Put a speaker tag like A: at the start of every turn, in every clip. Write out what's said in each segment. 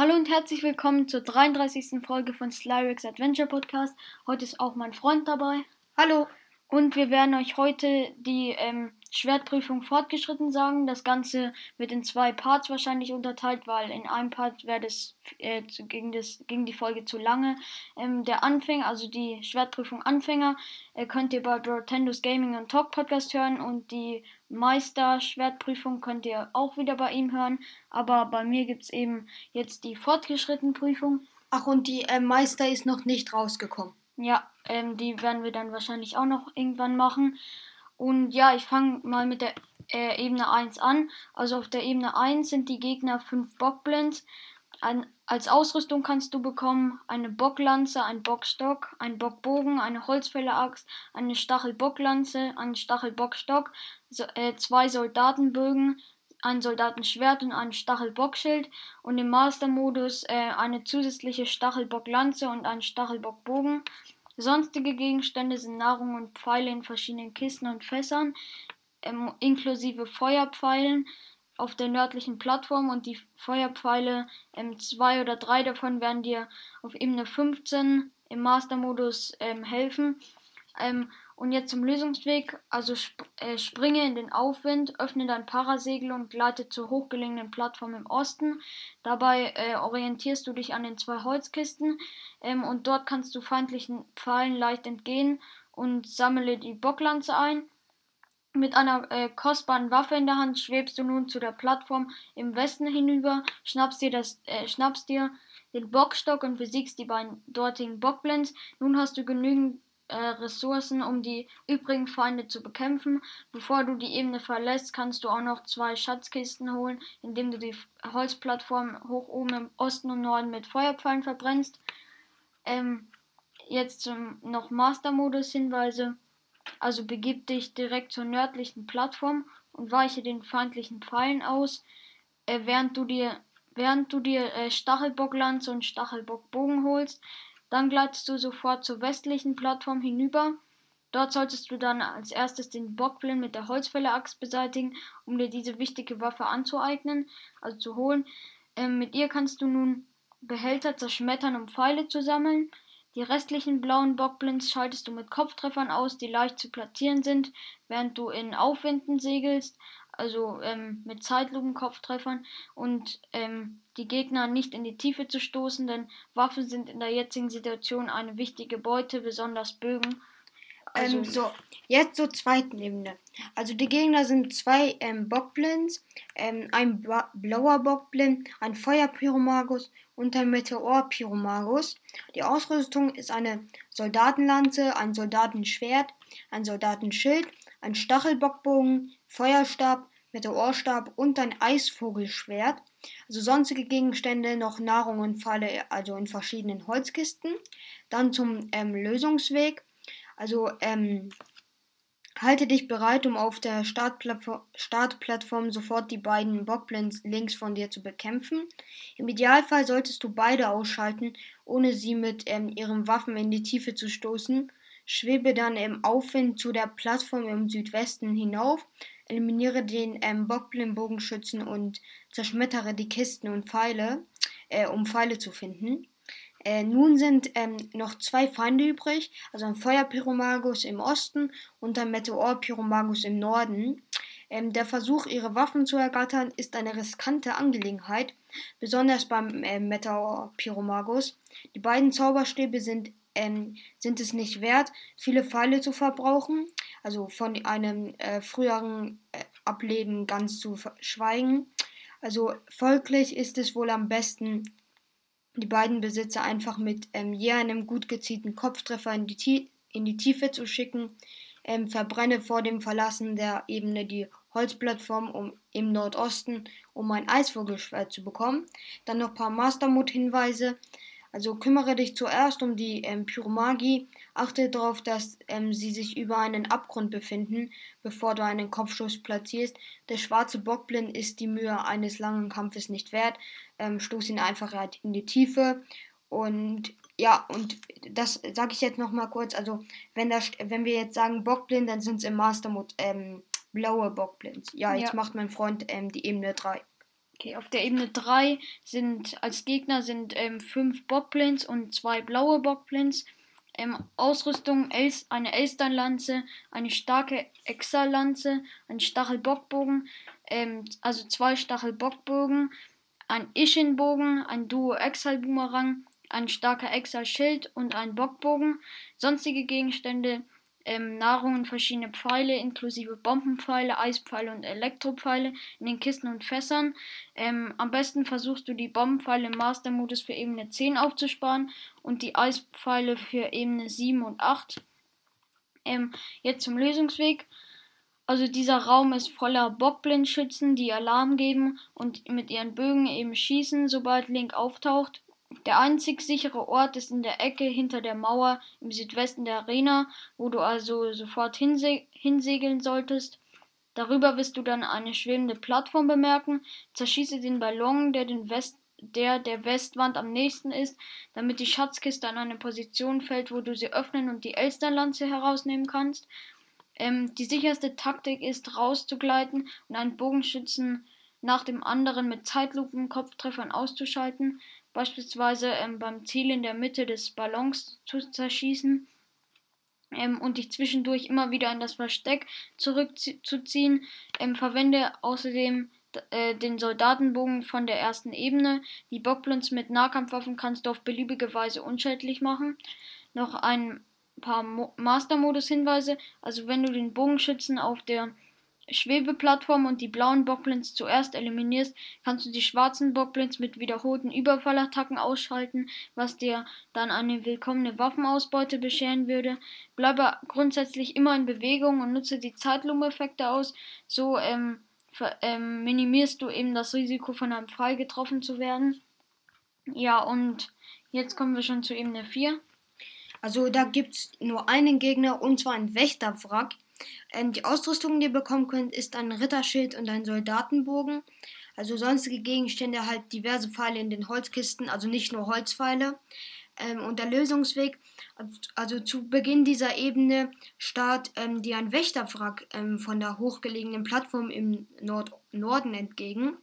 A: Hallo und herzlich willkommen zur 33. Folge von Slyrix Adventure Podcast. Heute ist auch mein Freund dabei.
B: Hallo.
A: Und wir werden euch heute die ähm, Schwertprüfung fortgeschritten sagen. Das Ganze wird in zwei Parts wahrscheinlich unterteilt, weil in einem Part wäre das, äh, ging, das ging die Folge zu lange. Ähm, der Anfänger, also die Schwertprüfung Anfänger, äh, könnt ihr bei Nintendo's Gaming und Talk Podcast hören und die Meister Schwertprüfung könnt ihr auch wieder bei ihm hören. Aber bei mir gibt es eben jetzt die fortgeschrittene Prüfung.
B: Ach, und die äh, Meister ist noch nicht rausgekommen.
A: Ja, ähm, die werden wir dann wahrscheinlich auch noch irgendwann machen. Und ja, ich fange mal mit der äh, Ebene 1 an. Also auf der Ebene 1 sind die Gegner 5 Bockblends. Ein, als Ausrüstung kannst du bekommen eine Bocklanze, ein Bockstock, ein Bockbogen, eine Holzfälleraxt, eine Stachelbocklanze, einen Stachelbockstock, so, äh, zwei Soldatenbögen, ein Soldatenschwert und ein Stachelbockschild und im Master-Modus äh, eine zusätzliche Stachelbocklanze und ein Stachelbockbogen. Sonstige Gegenstände sind Nahrung und Pfeile in verschiedenen Kisten und Fässern, ähm, inklusive Feuerpfeilen auf der nördlichen Plattform und die Feuerpfeile, ähm, zwei oder drei davon werden dir auf Ebene 15 im Master-Modus ähm, helfen. Ähm, und jetzt zum Lösungsweg, also sp äh, springe in den Aufwind, öffne dein Parasegel und gleite zur hochgelegenen Plattform im Osten. Dabei äh, orientierst du dich an den zwei Holzkisten ähm, und dort kannst du feindlichen Pfeilen leicht entgehen und sammle die Bocklanze ein. Mit einer äh, kostbaren Waffe in der Hand schwebst du nun zu der Plattform im Westen hinüber, schnappst dir, das, äh, schnappst dir den Bockstock und besiegst die beiden dortigen Bockblends. Nun hast du genügend äh, Ressourcen, um die übrigen Feinde zu bekämpfen. Bevor du die Ebene verlässt, kannst du auch noch zwei Schatzkisten holen, indem du die Holzplattform hoch oben im Osten und Norden mit Feuerpfeilen verbrennst. Ähm, jetzt zum noch Master-Modus Hinweise. Also begib dich direkt zur nördlichen Plattform und weiche den feindlichen Pfeilen aus, äh, während du dir während du dir äh, Stachelbocklanze und Stachelbockbogen holst. Dann gleitest du sofort zur westlichen Plattform hinüber. Dort solltest du dann als erstes den Bockblind mit der Holzfälleraxt beseitigen, um dir diese wichtige Waffe anzueignen, also zu holen. Ähm, mit ihr kannst du nun Behälter zerschmettern, um Pfeile zu sammeln. Die restlichen blauen Bockblinds schaltest du mit Kopftreffern aus, die leicht zu platzieren sind, während du in Aufwinden segelst also ähm, mit Zeitlupenkopftreffern und ähm, die Gegner nicht in die Tiefe zu stoßen, denn Waffen sind in der jetzigen Situation eine wichtige Beute, besonders Bögen.
B: Also ähm, so, jetzt zur zweiten Ebene. Also die Gegner sind zwei ähm, Bockblinds, ähm, ein Bla blauer Bockblind, ein Feuerpyromagus und ein Meteorpyromagus. Die Ausrüstung ist eine Soldatenlanze, ein Soldatenschwert, ein Soldatenschild, ein Stachelbockbogen, Feuerstab, Meteorstab und ein Eisvogelschwert. Also sonstige Gegenstände, noch Nahrung und Pfeile, also in verschiedenen Holzkisten. Dann zum ähm, Lösungsweg. Also ähm, halte dich bereit, um auf der Startplattform, Startplattform sofort die beiden Bockblends links von dir zu bekämpfen. Im Idealfall solltest du beide ausschalten, ohne sie mit ähm, ihren Waffen in die Tiefe zu stoßen. Schwebe dann im Aufwind zu der Plattform im Südwesten hinauf eliminiere den ähm, Bockblin-Bogenschützen und zerschmettere die Kisten und Pfeile, äh, um Pfeile zu finden. Äh, nun sind ähm, noch zwei Feinde übrig, also ein Feuerpyromagus im Osten und ein Meteorpyromagus im Norden. Ähm, der Versuch, ihre Waffen zu ergattern, ist eine riskante Angelegenheit, besonders beim äh, Meteorpyromagus. Die beiden Zauberstäbe sind ähm, sind es nicht wert, viele Pfeile zu verbrauchen, also von einem äh, früheren äh, Ableben ganz zu schweigen. Also folglich ist es wohl am besten, die beiden Besitzer einfach mit ähm, je einem gut gezielten Kopftreffer in die, in die Tiefe zu schicken. Ähm, verbrenne vor dem Verlassen der Ebene die Holzplattform um, im Nordosten, um ein Eisvogelschwert zu bekommen. Dann noch ein paar Mastermod-Hinweise. Also kümmere dich zuerst um die ähm, Pyromagie, achte darauf, dass ähm, sie sich über einen Abgrund befinden, bevor du einen Kopfschuss platzierst. Der schwarze Bockblind ist die Mühe eines langen Kampfes nicht wert. Ähm, stoß ihn einfach halt in die Tiefe. Und ja, und das sage ich jetzt nochmal kurz. Also, wenn, das, wenn wir jetzt sagen Bockblind, dann sind es im Mastermod ähm, blaue Bockblinds. Ja, jetzt ja. macht mein Freund ähm, die Ebene 3.
A: Okay, auf der Ebene 3 sind als Gegner sind ähm, fünf Bockblins und zwei blaue Bockblins. Ähm, Ausrüstung Els eine Elsternlanze, eine starke Exalanze, ein Stachelbockbogen, ähm, also zwei Stachelbockbogen, ein Ischenbogen, ein Duo Exal Boomerang, ein starker Exal Schild und ein Bockbogen. Sonstige Gegenstände ähm, Nahrung und verschiedene Pfeile, inklusive Bombenpfeile, Eispfeile und Elektropfeile in den Kisten und Fässern. Ähm, am besten versuchst du die Bombenpfeile im Master-Modus für Ebene 10 aufzusparen und die Eispfeile für Ebene 7 und 8. Ähm, jetzt zum Lösungsweg. Also dieser Raum ist voller Bockblindschützen, die Alarm geben und mit ihren Bögen eben schießen, sobald Link auftaucht. Der einzig sichere Ort ist in der Ecke hinter der Mauer im Südwesten der Arena, wo du also sofort hinse hinsegeln solltest. Darüber wirst du dann eine schwebende Plattform bemerken. Zerschieße den Ballon, der, den West der der Westwand am nächsten ist, damit die Schatzkiste an eine Position fällt, wo du sie öffnen und die Elsternlanze herausnehmen kannst. Ähm, die sicherste Taktik ist, rauszugleiten und einen Bogenschützen nach dem anderen mit Zeitlupen-Kopftreffern auszuschalten beispielsweise ähm, beim Ziel in der Mitte des Ballons zu zerschießen ähm, und dich zwischendurch immer wieder in das Versteck zurückzuziehen. Ähm, verwende außerdem äh, den Soldatenbogen von der ersten Ebene. Die Bockblins mit Nahkampfwaffen kannst du auf beliebige Weise unschädlich machen. Noch ein paar Master-Modus-Hinweise. Also wenn du den Bogenschützen auf der Schwebeplattform und die blauen Bockblins zuerst eliminierst, kannst du die schwarzen Bockblins mit wiederholten Überfallattacken ausschalten, was dir dann eine willkommene Waffenausbeute bescheren würde. Bleibe grundsätzlich immer in Bewegung und nutze die Zeitlupeneffekte aus. So ähm, ähm, minimierst du eben das Risiko, von einem Pfeil getroffen zu werden. Ja, und jetzt kommen wir schon zu Ebene 4.
B: Also da gibt es nur einen Gegner und zwar einen Wächterwrack. Ähm, die Ausrüstung, die ihr bekommen könnt, ist ein Ritterschild und ein Soldatenbogen. Also sonstige Gegenstände halt diverse Pfeile in den Holzkisten, also nicht nur Holzpfeile. Ähm, und der Lösungsweg, also zu Beginn dieser Ebene, starrt ähm, dir ein Wächterwrack ähm, von der hochgelegenen Plattform im Nord Norden entgegen.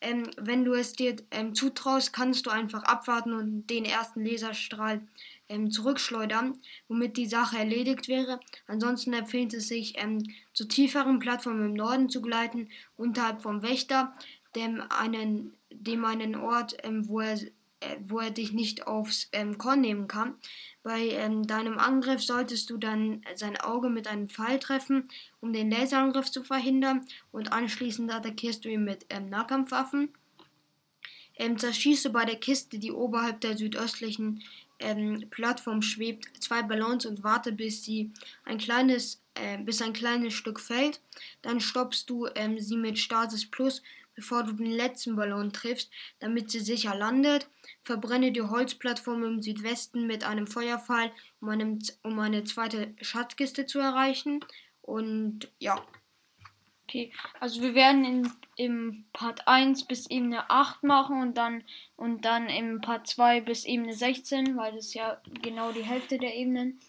B: Ähm, wenn du es dir ähm, zutraust, kannst du einfach abwarten und den ersten Laserstrahl ähm, zurückschleudern, womit die Sache erledigt wäre. Ansonsten empfiehlt es sich, ähm, zu tieferen Plattformen im Norden zu gleiten, unterhalb vom Wächter, dem einen, dem einen Ort, ähm, wo er äh, wo er dich nicht aufs ähm, Korn nehmen kann. Bei ähm, deinem Angriff solltest du dann sein Auge mit einem Pfeil treffen, um den Laserangriff zu verhindern und anschließend attackierst du ihn mit ähm, Nahkampfwaffen. Ähm, zerschieße bei der Kiste, die oberhalb der südöstlichen ähm, Plattform schwebt, zwei Ballons und warte, bis sie ein kleines, äh, bis ein kleines Stück fällt. Dann stoppst du ähm, sie mit Stasis Plus, bevor du den letzten Ballon triffst, damit sie sicher landet. Verbrenne die Holzplattform im Südwesten mit einem Feuerpfeil, um, einem, um eine zweite Schatzkiste zu erreichen. Und ja.
A: Okay, also wir werden in, im Part 1 bis Ebene 8 machen und dann und dann im Part 2 bis Ebene 16, weil das ja genau die Hälfte der Ebenen.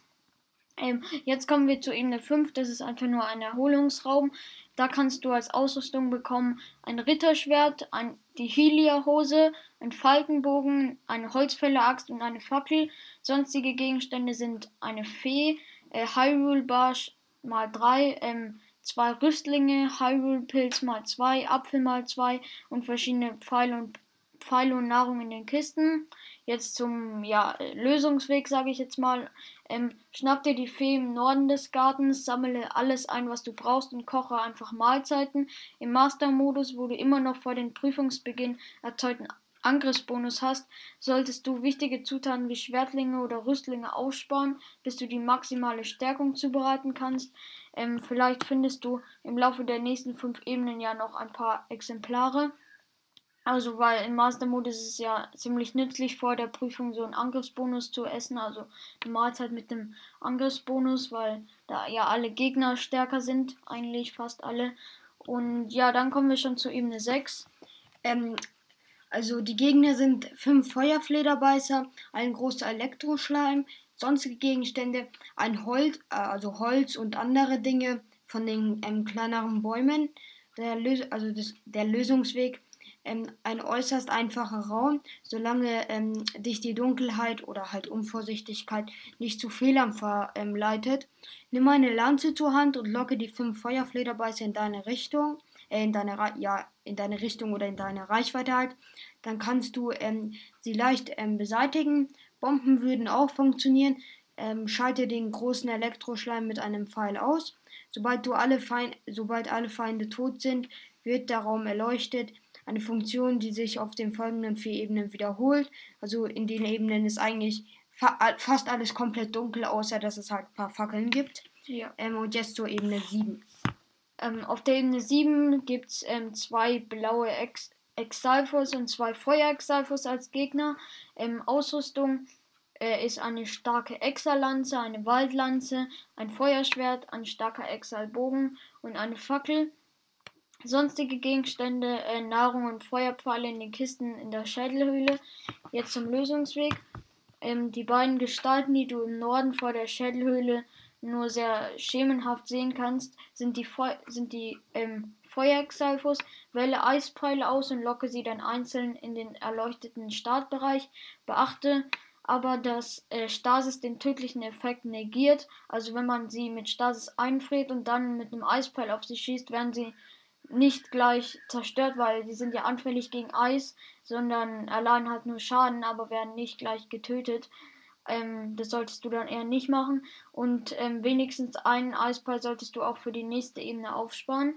A: Ähm, jetzt kommen wir zu Ebene 5, das ist einfach nur ein Erholungsraum. Da kannst du als Ausrüstung bekommen ein Ritterschwert, ein, die Helia-Hose, ein Falkenbogen, eine Holzfäller-Axt und eine Fackel. Sonstige Gegenstände sind eine Fee, äh, Hyrule Barsch mal 3, ähm, zwei Rüstlinge, Hyrule Pilz mal zwei, Apfel mal zwei und verschiedene Pfeile und Pfeile und Nahrung in den Kisten. Jetzt zum ja, Lösungsweg, sage ich jetzt mal. Ähm, schnapp dir die Fee im Norden des Gartens, sammle alles ein, was du brauchst und koche einfach Mahlzeiten. Im Master-Modus, wo du immer noch vor dem Prüfungsbeginn erzeugten Angriffsbonus hast, solltest du wichtige Zutaten wie Schwertlinge oder Rüstlinge aussparen, bis du die maximale Stärkung zubereiten kannst. Ähm, vielleicht findest du im Laufe der nächsten fünf Ebenen ja noch ein paar Exemplare. Also, weil im Master Mode ist es ja ziemlich nützlich vor der Prüfung so einen Angriffsbonus zu essen, also eine Mahlzeit mit dem Angriffsbonus, weil da ja alle Gegner stärker sind, eigentlich fast alle. Und ja, dann kommen wir schon zu Ebene 6.
B: Ähm, also die Gegner sind fünf Feuerflederbeißer, ein großer Elektroschleim, sonstige Gegenstände, ein Holz, äh, also Holz und andere Dinge von den ähm, kleineren Bäumen. Der, Lös also das, der Lösungsweg ähm, ein äußerst einfacher Raum, solange ähm, dich die Dunkelheit oder halt Unvorsichtigkeit nicht zu Fehlern verleitet. Nimm eine Lanze zur Hand und locke die fünf Feuerflederbeiße in deine Richtung, äh, in deine ja, in deine Richtung oder in deine Reichweite halt. Dann kannst du ähm, sie leicht ähm, beseitigen. Bomben würden auch funktionieren. Ähm, schalte den großen Elektroschleim mit einem Pfeil aus. Sobald, du alle Feind, sobald alle Feinde tot sind, wird der Raum erleuchtet. Eine Funktion, die sich auf den folgenden vier Ebenen wiederholt. Also in den Ebenen ist eigentlich fa fast alles komplett dunkel, außer dass es halt ein paar Fackeln gibt.
A: Ja.
B: Ähm, und jetzt zur Ebene 7.
A: Ähm, auf der Ebene 7 gibt es zwei blaue Ex Exalfos und zwei Feuer-Exalfos als Gegner. Ähm, Ausrüstung äh, ist eine starke Exalanze, eine Waldlanze, ein Feuerschwert, ein starker Exalbogen und eine Fackel. Sonstige Gegenstände, äh, Nahrung und Feuerpfeile in den Kisten in der Schädelhöhle. Jetzt zum Lösungsweg. Ähm, die beiden Gestalten, die du im Norden vor der Schädelhöhle nur sehr schemenhaft sehen kannst, sind die, Feu sind die ähm, Feuerexalfos. Wähle Eispfeile aus und locke sie dann einzeln in den erleuchteten Startbereich. Beachte aber, dass äh, Stasis den tödlichen Effekt negiert. Also wenn man sie mit Stasis einfriert und dann mit einem Eispfeil auf sie schießt, werden sie nicht gleich zerstört, weil die sind ja anfällig gegen Eis, sondern allein halt nur Schaden, aber werden nicht gleich getötet. Ähm, das solltest du dann eher nicht machen. Und ähm, wenigstens einen Eisball solltest du auch für die nächste Ebene aufsparen.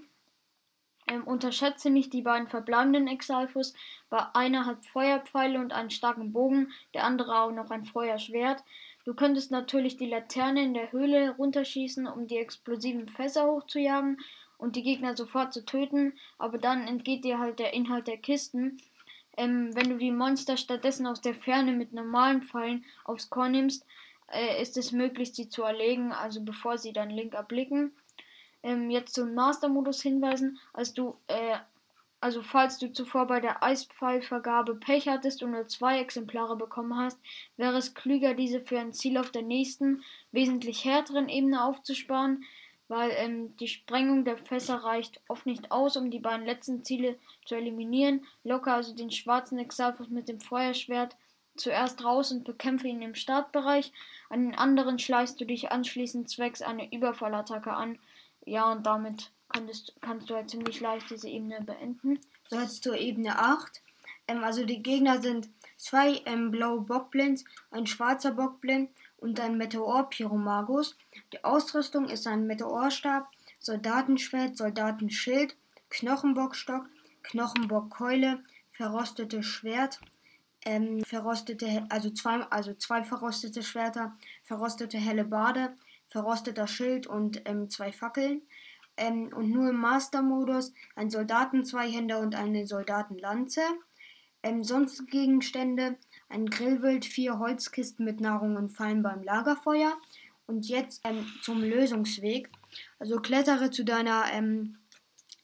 A: Ähm, unterschätze nicht die beiden verbleibenden Exalfus. Bei einer hat Feuerpfeile und einen starken Bogen, der andere auch noch ein Feuerschwert. Du könntest natürlich die Laterne in der Höhle runterschießen, um die explosiven Fässer hochzujagen und die Gegner sofort zu töten, aber dann entgeht dir halt der Inhalt der Kisten. Ähm, wenn du die Monster stattdessen aus der Ferne mit normalen Pfeilen aufs Korn nimmst, äh, ist es möglich, sie zu erlegen, also bevor sie deinen Link erblicken. Ähm, jetzt zum Master-Modus hinweisen, als du, äh, also falls du zuvor bei der Eispfeilvergabe Pech hattest und nur zwei Exemplare bekommen hast, wäre es klüger, diese für ein Ziel auf der nächsten, wesentlich härteren Ebene aufzusparen weil ähm, die Sprengung der Fässer reicht oft nicht aus, um die beiden letzten Ziele zu eliminieren. Locker also den schwarzen Exalfus mit dem Feuerschwert zuerst raus und bekämpfe ihn im Startbereich. An den anderen schleichst du dich anschließend zwecks einer Überfallattacke an. Ja, und damit kannst, kannst du halt ziemlich leicht diese Ebene beenden.
B: So jetzt zur Ebene 8. Ähm, also die Gegner sind zwei ähm, blaue Bockblins, ein schwarzer Bockblind und ein Meteor-Pyromagus. Die Ausrüstung ist ein Meteorstab, Soldatenschwert, Soldatenschild, Knochenbockstock, Knochenbockkeule, verrostetes Schwert, ähm, verrostete, also zwei, also zwei verrostete Schwerter, verrostete helle Bade, verrosteter Schild und ähm, zwei Fackeln. Ähm, und nur im Master-Modus ein Soldatenzweihänder und eine Soldatenlanze. Ähm, sonst Gegenstände ein Grillwild, vier Holzkisten mit Nahrung und Fallen beim Lagerfeuer. Und jetzt ähm, zum Lösungsweg. Also klettere zu deiner ähm,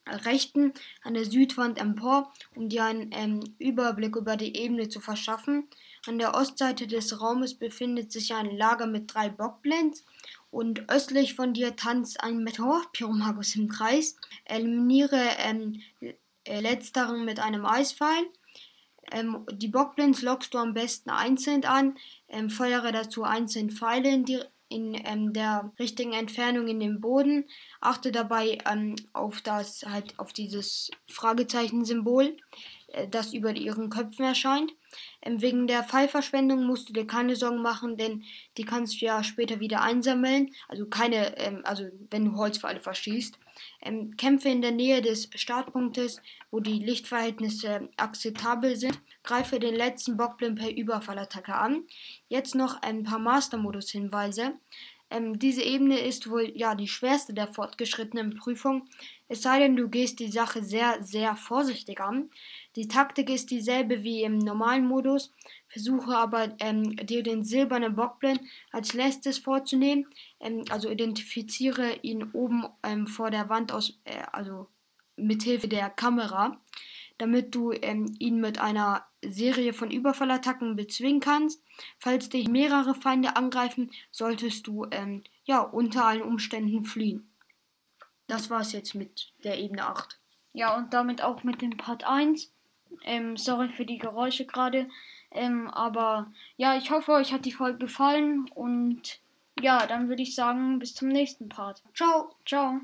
B: rechten an der Südwand empor, um dir einen ähm, Überblick über die Ebene zu verschaffen. An der Ostseite des Raumes befindet sich ein Lager mit drei Bockblends und östlich von dir tanzt ein Meteor-Pyromagus im Kreis. Eliminiere ähm, äh, letzteren mit einem Eispfeil. Ähm, die Bockblends lockst du am besten einzeln an, ähm, feuere dazu einzeln Pfeile in, die, in ähm, der richtigen Entfernung in den Boden. Achte dabei ähm, auf das halt auf dieses Fragezeichen-Symbol, das über ihren Köpfen erscheint. Ähm, wegen der Fallverschwendung musst du dir keine Sorgen machen, denn die kannst du ja später wieder einsammeln. Also keine, ähm, also wenn du Holzpfeile verschießt. Ähm, Kämpfe in der Nähe des Startpunktes, wo die Lichtverhältnisse akzeptabel sind. Greife den letzten Bockblind per Überfallattacke an. Jetzt noch ein paar Master-Modus-Hinweise. Ähm, diese Ebene ist wohl ja die schwerste der fortgeschrittenen Prüfung, es sei denn, du gehst die Sache sehr, sehr vorsichtig an. Die Taktik ist dieselbe wie im normalen Modus, versuche aber ähm, dir den silbernen Bockblind als letztes vorzunehmen, ähm, also identifiziere ihn oben ähm, vor der Wand aus, äh, also mithilfe der Kamera, damit du ähm, ihn mit einer Serie von Überfallattacken bezwingen kannst. Falls dich mehrere Feinde angreifen, solltest du ähm, ja unter allen Umständen fliehen. Das war's jetzt mit der Ebene 8.
A: Ja, und damit auch mit dem Part 1. Ähm, sorry für die Geräusche gerade. Ähm, aber ja, ich hoffe, euch hat die Folge gefallen und ja, dann würde ich sagen, bis zum nächsten Part.
B: Ciao.
A: Ciao.